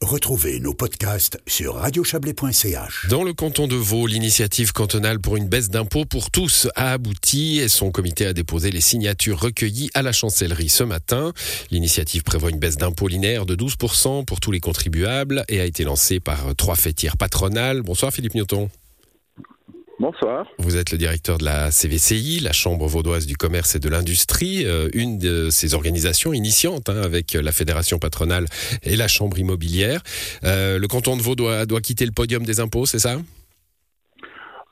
Retrouvez nos podcasts sur radiochablais.ch. Dans le canton de Vaud, l'initiative cantonale pour une baisse d'impôts pour tous a abouti et son comité a déposé les signatures recueillies à la chancellerie ce matin. L'initiative prévoit une baisse d'impôts linéaire de 12% pour tous les contribuables et a été lancée par trois fêtières patronales. Bonsoir Philippe Newton. Bonsoir. Vous êtes le directeur de la CVCI, la Chambre vaudoise du commerce et de l'industrie, euh, une de ces organisations initiantes hein, avec la Fédération patronale et la Chambre immobilière. Euh, le canton de Vaud doit, doit quitter le podium des impôts, c'est ça?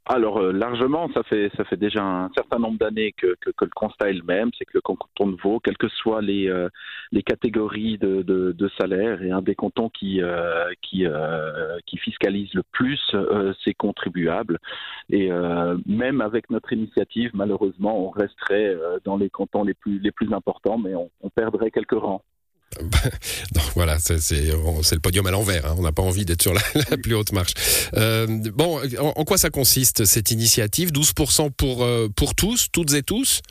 Alors euh, largement, ça fait ça fait déjà un certain nombre d'années que, que, le constat est le même, c'est que le canton de Vaud, quelles que soient les euh, les catégories de, de, de, salaire, est un des cantons qui euh, qui qui fiscalise le plus ses contribuables. Et même avec notre initiative, malheureusement, on resterait dans les cantons les plus les plus importants, mais on perdrait quelques rangs. Voilà, c'est le podium à l'envers. Hein. On n'a pas envie d'être sur la, plus haute marche. Euh, bon, en, quoi ça consiste cette initiative? 12% pour, euh, pour tous, toutes et tous?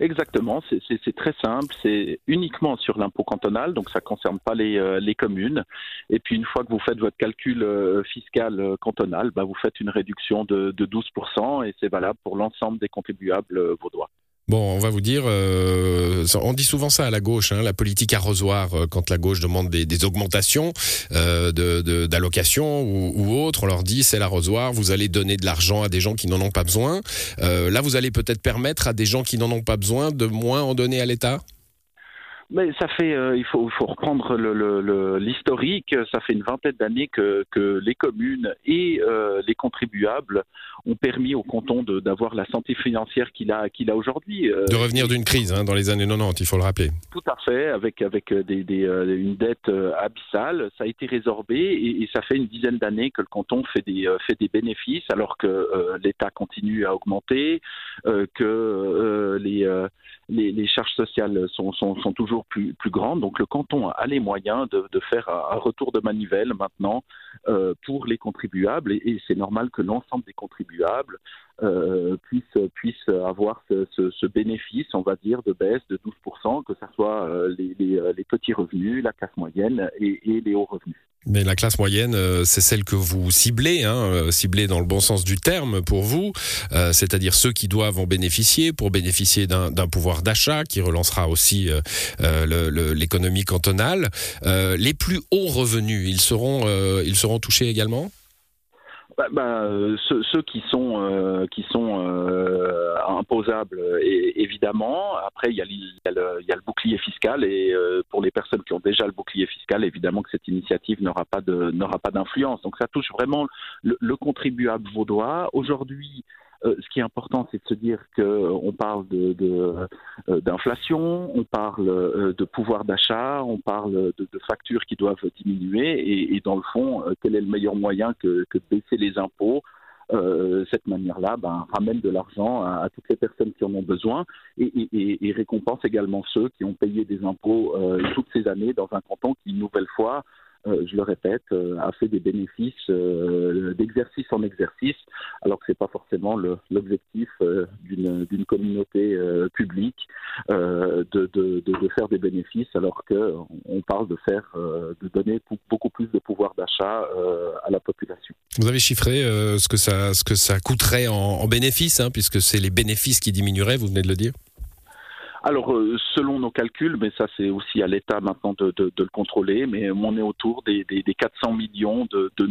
Exactement, c'est très simple, c'est uniquement sur l'impôt cantonal, donc ça ne concerne pas les, euh, les, communes. Et puis une fois que vous faites votre calcul fiscal cantonal, bah, vous faites une réduction de, de 12% et c'est valable pour l'ensemble des contribuables vaudois. Bon, on va vous dire, euh, on dit souvent ça à la gauche, hein, la politique arrosoir, euh, quand la gauche demande des, augmentations euh, d'allocations ou autres, on leur dit c'est l'arrosoir, vous allez donner de l'argent à des gens qui n'en ont pas besoin. Euh, là, vous allez peut-être permettre à des gens qui n'en ont pas besoin de moins en donner à l'État? Mais ça fait, euh, il, faut, il faut reprendre l'historique. Le, le, ça fait une vingtaine d'années que, que, les communes et euh, les contribuables ont permis au canton d'avoir la santé financière qu'il a, qu'il a aujourd'hui. Euh, de revenir d'une crise hein, dans les années 90, il faut le rappeler. Tout à fait, avec, avec des, des, euh, une dette euh, abyssale. Ça a été résorbé et, et ça fait une dizaine d'années que le canton fait des, fait des bénéfices alors que l'État continue à augmenter, que les, les, charges sociales sont, toujours plus, plus grande. Donc le canton a les moyens de, de faire un, retour de manivelle maintenant euh, pour les contribuables et, c'est normal que l'ensemble des contribuables euh, puissent, avoir ce, ce, ce, bénéfice, on va dire, de baisse de 12%, que ce soit euh, les, les, petits revenus, la classe moyenne et les hauts revenus. Mais la classe moyenne, euh, c'est celle que vous ciblez, hein, ciblez dans le bon sens du terme pour vous, euh, c'est-à-dire ceux qui doivent en bénéficier pour bénéficier d'un pouvoir d'achat qui relancera aussi euh, l'économie cantonale. Euh, les plus hauts revenus, ils seront, euh, ils seront touchés également? Bah, bah, ceux, ceux, qui sont euh, qui sont euh, imposables et, évidemment. Après il y, y y, a le, bouclier fiscal et euh, pour les personnes qui ont déjà le bouclier fiscal évidemment que cette initiative n'aura pas de n'aura pas d'influence. Donc ça touche vraiment le, le contribuable vaudois. Aujourd'hui euh, ce qui est important, c'est de se dire qu'on euh, parle d'inflation, de, de, euh, on parle de pouvoir d'achat, on parle de, de, factures qui doivent diminuer, et, et, dans le fond, quel est le meilleur moyen que, que de baisser les impôts euh, cette manière-là ben, ramène de l'argent à, à, toutes les personnes qui en ont besoin et, et, et, récompense également ceux qui ont payé des impôts euh, toutes ces années dans un canton qui, une nouvelle fois, je le répète, euh, a fait des bénéfices euh, d'exercice en exercice, alors que c'est pas forcément l'objectif d'une communauté publique de, de, de, faire des bénéfices, alors qu'on parle de faire, de donner beaucoup plus de pouvoir d'achat à la population. Vous avez chiffré ce que ça, ce que ça coûterait en, en bénéfices, hein, puisque c'est les bénéfices qui diminueraient, vous venez de le dire? Alors, euh, selon nos calculs, mais ça c'est aussi à l'État maintenant de, de, le contrôler, mais on est autour des, des, des 400 millions de, de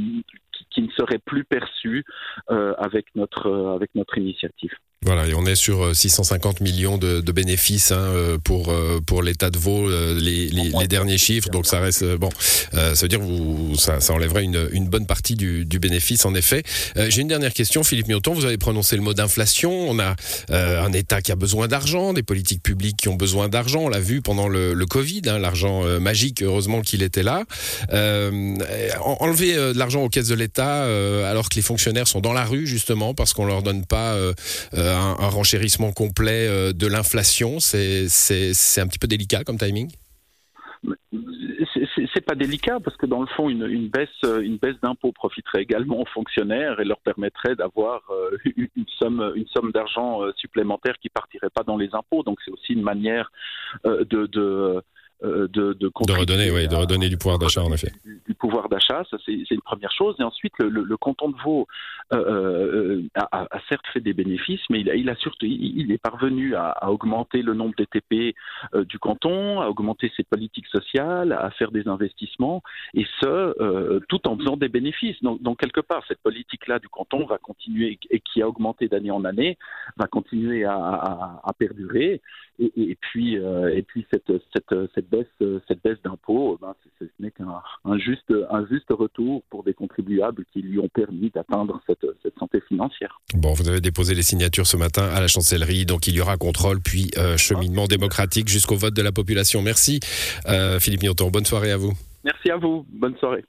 qui, qui, ne seraient plus perçus euh, avec, notre, euh, avec notre initiative. Voilà, et on est sur 650 millions de, de bénéfices hein, pour pour l'État de Vaud, les, les, les, derniers chiffres. Donc ça reste bon. Euh, ça veut dire vous ça, ça enlèverait une, une, bonne partie du, du bénéfice en effet. Euh, J'ai une dernière question, Philippe Mioton. Vous avez prononcé le mot d'inflation. On a euh, un État qui a besoin d'argent, des politiques publiques qui ont besoin d'argent. On l'a vu pendant le, le Covid, hein, l'argent magique. Heureusement qu'il était là. enlever de l'argent aux caisses de l'État alors que les fonctionnaires sont dans la rue justement parce qu'on leur donne pas un, un, renchérissement complet euh, de l'inflation. C'est un petit peu délicat comme timing? C'est pas délicat parce que dans le fond, une, baisse, une baisse d'impôts profiterait également aux fonctionnaires et leur permettrait d'avoir euh, une somme, une somme d'argent euh, supplémentaire qui partirait pas dans les impôts. Donc c'est aussi une manière de de, de, de redonner, oui, de redonner du pouvoir d'achat en effet. Du, pouvoir d'achat, ça c'est une première chose. Et ensuite, le, canton de Vaud a, certes fait des bénéfices, mais il, a, il a surtout, il, est parvenu à, augmenter le nombre d'ETP du canton, à augmenter ses politiques sociales, à faire des investissements, et ce, tout en faisant des bénéfices. Donc, donc quelque part, cette politique-là du canton va continuer et qui a augmenté d'année en année, va continuer à, perdurer. Et, puis, et puis cette, cette, cette baisse, cette baisse d'impôts, ben, ce n'est qu'un un juste, un juste retour pour des contribuables qui lui ont permis d'atteindre cette, cette, santé financière. Bon, vous avez déposé les signatures ce matin à la chancellerie, donc il y aura contrôle puis euh, cheminement démocratique jusqu'au vote de la population. Merci euh, Philippe Nioton, bonne soirée à vous. Merci à vous, bonne soirée.